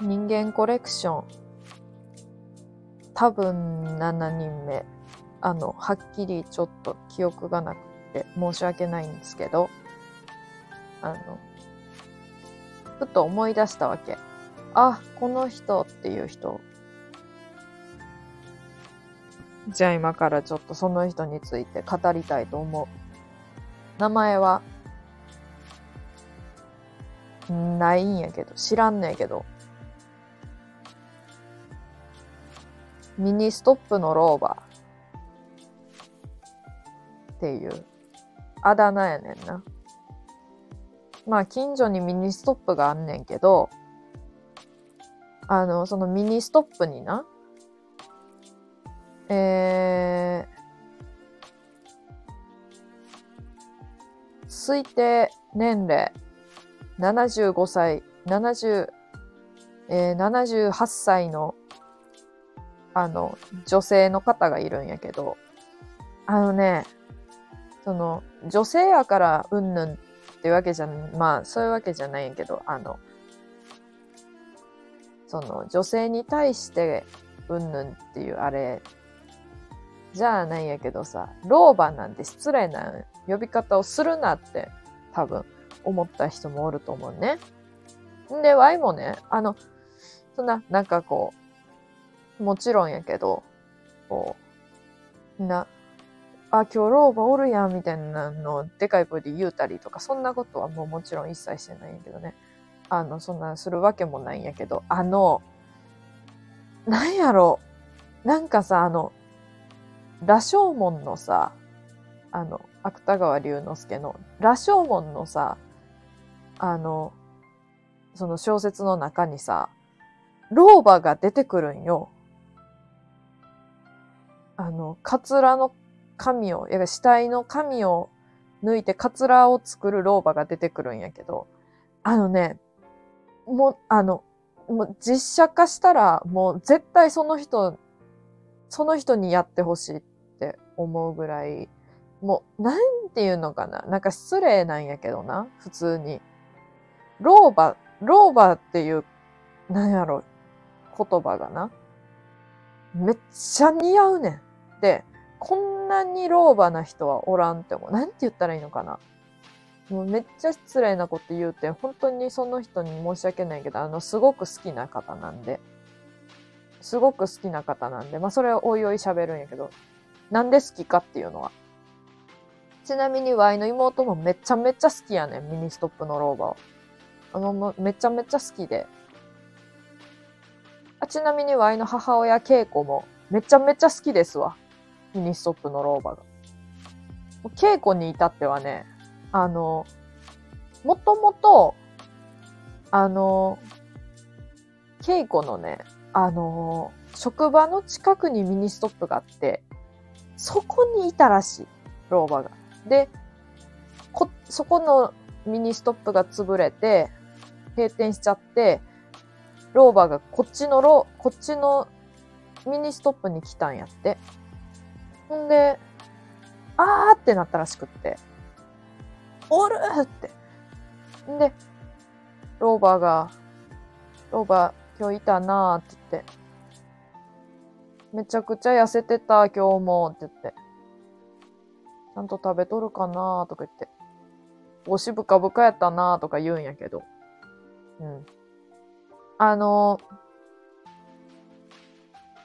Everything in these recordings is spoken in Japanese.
人間コレクション。多分7人目。あのはっきりちょっと記憶がなくて申し訳ないんですけど。あのふと思い出したわけ。あこの人っていう人。じゃあ今からちょっとその人について語りたいと思う。名前はないんやけど知らんねんけど。ミニストップの老婆。っていう。あだ名やねんな。まあ近所にミニストップがあんねんけど、あの、そのミニストップにな、えー、推定年齢75歳、70、えー、78歳のあの、女性の方がいるんやけど、あのね、その、女性やからうんぬんってわけじゃ、まあ、そういうわけじゃないんやけど、あの、その、女性に対してうんぬんっていうあれ、じゃあないんやけどさ、老婆なんて失礼なん呼び方をするなって多分思った人もおると思うね。んで、ワイもね、あの、そんな、なんかこう、もちろんやけど、こう、な、あ、今日老婆おるやんみたいなのでかい声で言うたりとか、そんなことはもうもちろん一切してないんやけどね。あの、そんなするわけもないんやけど、あの、なんやろ、なんかさ、あの、羅生門のさ、あの、芥川龍之介の羅生門のさ、あの、その小説の中にさ、老婆が出てくるんよ。あの、カツラの紙を、いや、死体の紙を抜いてカツラを作る老婆が出てくるんやけど、あのね、もう、あの、もう実写化したら、もう絶対その人、その人にやってほしいって思うぐらい、もう、なんていうのかな？なんか失礼なんやけどな、普通に。老婆、老婆っていう、なんやろ、言葉がな。めっちゃ似合うねん。で、こんなに老婆な人はおらんって思う。なんて言ったらいいのかな？もうめっちゃ失礼なこと言うて、本当にその人に申し訳ないけど、あの、すごく好きな方なんで、すごく好きな方なんで、まあそれはおいおい喋るんやけど、なんで好きかっていうのは。ちなみにワイの妹もめちゃめちゃ好きやねん、ミニストップの老婆。あの、めちゃめちゃ好きで。あちなみにワイの母親、恵子もめちゃめちゃ好きですわ。ミニストップの老婆が。恵子に至ってはね、あの、もともと、あの、恵子のね、あの、職場の近くにミニストップがあって、そこにいたらしい、老婆が。で、こ、そこのミニストップが潰れて、閉店しちゃって、老婆がこっちのロ、こっちのミニストップに来たんやって。ほんで、あーってなったらしくって、おるって。んで、ローバーが、ローバー今日いたなーって言って、めちゃくちゃ痩せてた今日もって言って、ちゃんと食べとるかなーとか言って、お尻ぶかぶかやったなーとか言うんやけど、うん。あの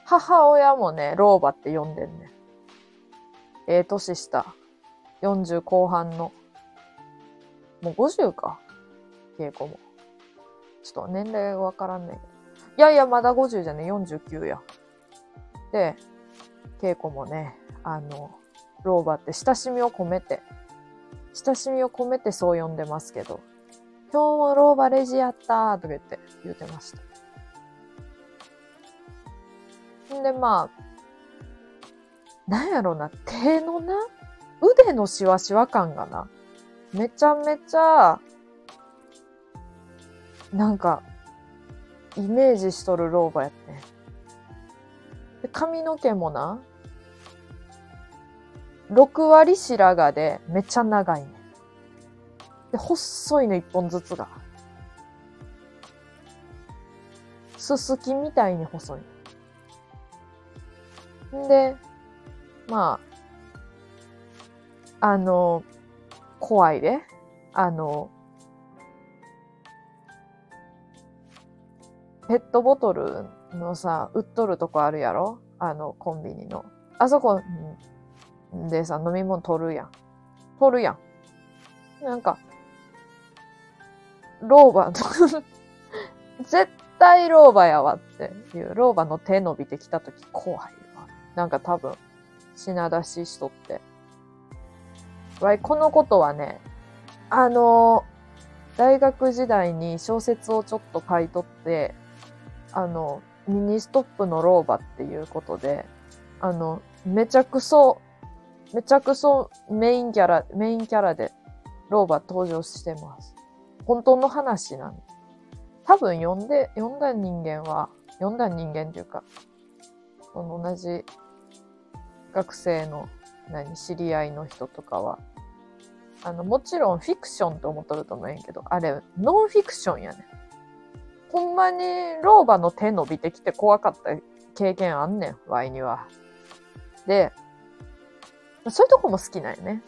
母親もね、老婆って呼んでんね。ええー、年下。40後半の。もう50か。稽古も。ちょっと年齢わからんねんけど。いやいや、まだ50じゃね、49や。で、稽古もね、あの、老婆って親しみを込めて、親しみを込めてそう呼んでますけど、今日も老婆レジやったーとか言って言うてました。んで、まあ、なんやろな、手のな、腕のシワシワ感がな、めちゃめちゃ、なんか、イメージしとる老婆やって。で髪の毛もな、6割白髪でめっちゃ長いね。で、細いの一本ずつが。すすきみたいに細い。んで、まあ、あの、怖いで。あの、ペットボトルのさ、売っとるとこあるやろ？あの、コンビニの。あそこでさ、飲み物取るやん。取るやん。なんか、老婆の 絶対老婆やわっていう、老婆の手伸びてきたとき怖いわ。なんか多分、品出ししとって。わい、このことはね、あの大学時代に小説をちょっと書いとって、あの、ミニストップの老婆っていうことで、あの、めちゃくそ、めちゃくそメインキャラ、メインキャラで老婆登場してます。本当の話なんで多分読んで、読んだ人間は、読んだ人間っていうか、その同じ学生の何、知り合いの人とかは、あの、もちろんフィクションって思っとると思うんやけど、あれ、ノンフィクションやね。ほんまに老婆の手伸びてきて怖かった経験あんねん、ワイには。で、そういうとこも好きなんよね。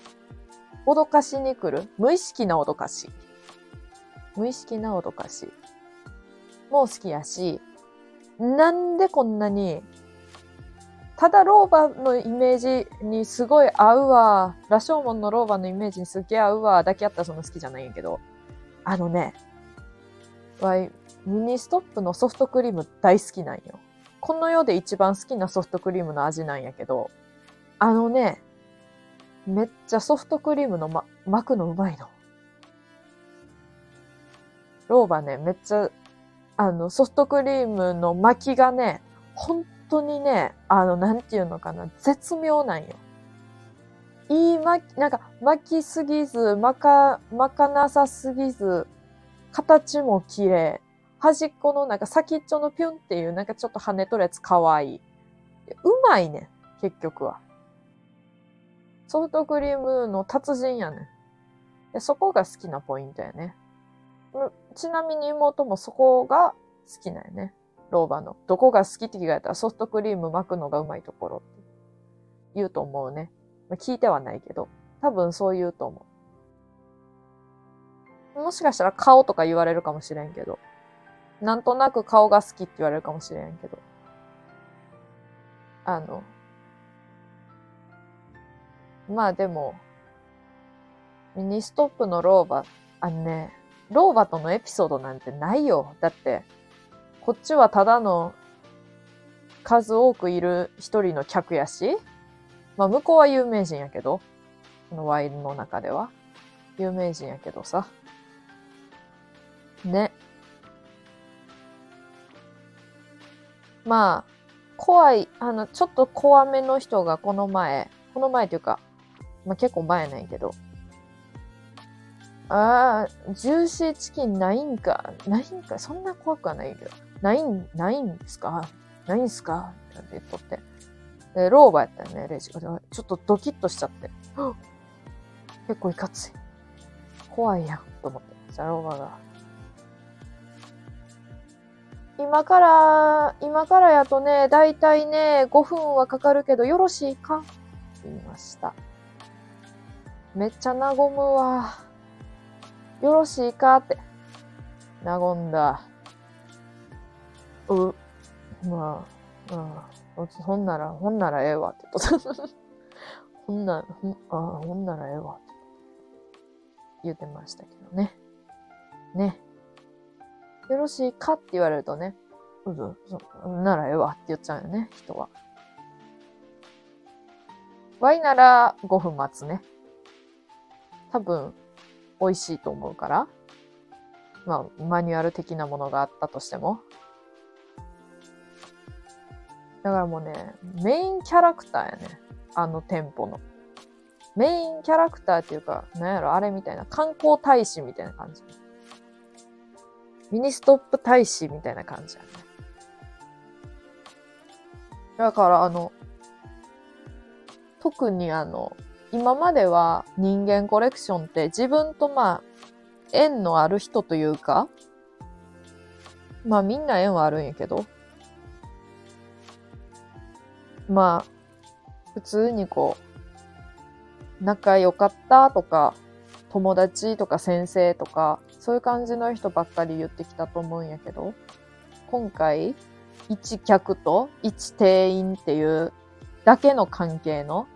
脅かしに来る。無意識な脅かし。無意識な脅かし。もう好きやし、なんでこんなに、ただ老婆のイメージにすごい合うわ、羅生門の老婆のイメージにすげえ合うわ、だけあったらそんな好きじゃないんやけど、あのね、わい、ミニストップのソフトクリーム大好きなんよ。この世で一番好きなソフトクリームの味なんやけど、あのね、めっちゃソフトクリームの、ま、巻くのうまいの。老婆ね、めっちゃ、あの、ソフトクリームの巻きがね、本当にね、あの、なんていうのかな、絶妙なんよ。いい巻き、なんか、巻きすぎず、巻か、巻かなさすぎず、形も綺麗。端っこのなんか先っちょのピュンっていうなんかちょっと跳ねとるやつ可愛い。うまいね、結局は。ソフトクリームの達人やねん。でそこが好きなポイントやね。ちなみに妹もそこが好きなんやね。老婆の。どこが好きって聞かれたらソフトクリーム巻くのがうまいところって言うと思うね。まあ、聞いてはないけど、多分そう言うと思う。もしかしたら顔とか言われるかもしれんけど。なんとなく顔が好きって言われるかもしれんけど。あの、まあでも、ミニストップの老婆、あのね、老婆とのエピソードなんてないよ。だって、こっちはただの数多くいる一人の客やし、まあ向こうは有名人やけど、このワインの中では。有名人やけどさ。ね。まあ、怖い、あの、ちょっと怖めの人がこの前、この前というか、まあ結構前ないけど、ああ、ジューシーチキンないんか、ないんか、そんな怖くはないけど、ないん、ないんですか？ないんすか？って言っとって。で、老婆やったよね、レジ。ちょっとドキッとしちゃって。結構いかつい。怖いやん、と思って。じゃ、老婆が。今から、今からやとね、だいたいね、5分はかかるけど、よろしいか？って言いました。めっちゃ和むわ。よろしいかって。和んだ。う、まあ、うん。ほんなら、ほんならええわって言っと。ほんなら、ほん、あほんならええわって言ってましたけどね。ね。よろしいかって言われるとね、うず、ならええわって言っちゃうよね、人は。ワイなら5分待つね。多分、美味しいと思うから。まあ、マニュアル的なものがあったとしても。だからもうね、メインキャラクターやね。あの店舗の。メインキャラクターっていうか、なんやろ、あれみたいな、観光大使みたいな感じ。ミニストップ大使みたいな感じやね。だからあの、特にあの、今までは人間コレクションって自分とまあ、縁のある人というか、まあみんな縁はあるんやけど、まあ、普通にこう、仲良かったとか、友達とか先生とか、そういう感じの人ばっかり言ってきたと思うんやけど、今回、一客と一店員っていうだけの関係の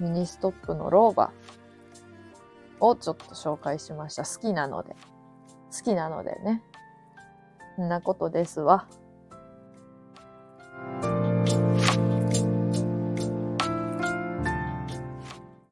ミニストップの老婆をちょっと紹介しました。好きなので。好きなのでね。んなことですわ。